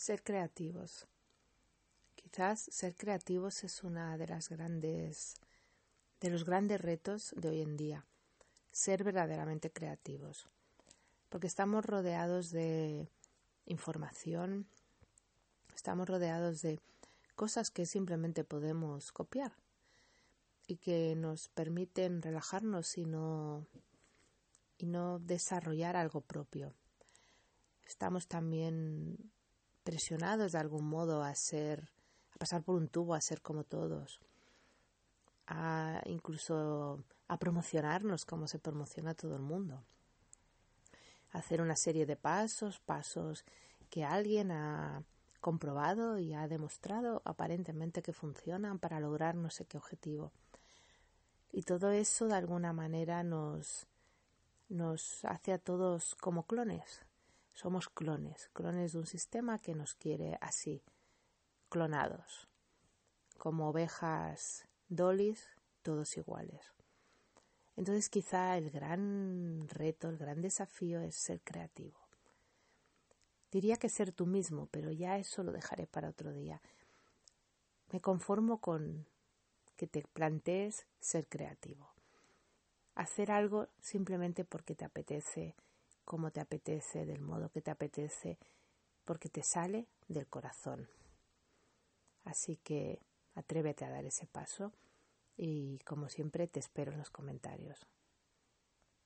Ser creativos. Quizás ser creativos es una de las grandes de los grandes retos de hoy en día. Ser verdaderamente creativos. Porque estamos rodeados de información, estamos rodeados de cosas que simplemente podemos copiar y que nos permiten relajarnos y no, y no desarrollar algo propio. Estamos también presionados de algún modo a ser, a pasar por un tubo, a ser como todos, a incluso a promocionarnos como se promociona todo el mundo, a hacer una serie de pasos, pasos que alguien ha comprobado y ha demostrado aparentemente que funcionan para lograr no sé qué objetivo. Y todo eso de alguna manera nos, nos hace a todos como clones. Somos clones, clones de un sistema que nos quiere así, clonados, como ovejas dolis, todos iguales. Entonces quizá el gran reto, el gran desafío es ser creativo. Diría que ser tú mismo, pero ya eso lo dejaré para otro día. Me conformo con que te plantees ser creativo. Hacer algo simplemente porque te apetece, como te apetece, del modo que te apetece, porque te sale del corazón. Así que atrévete a dar ese paso y como siempre te espero en los comentarios.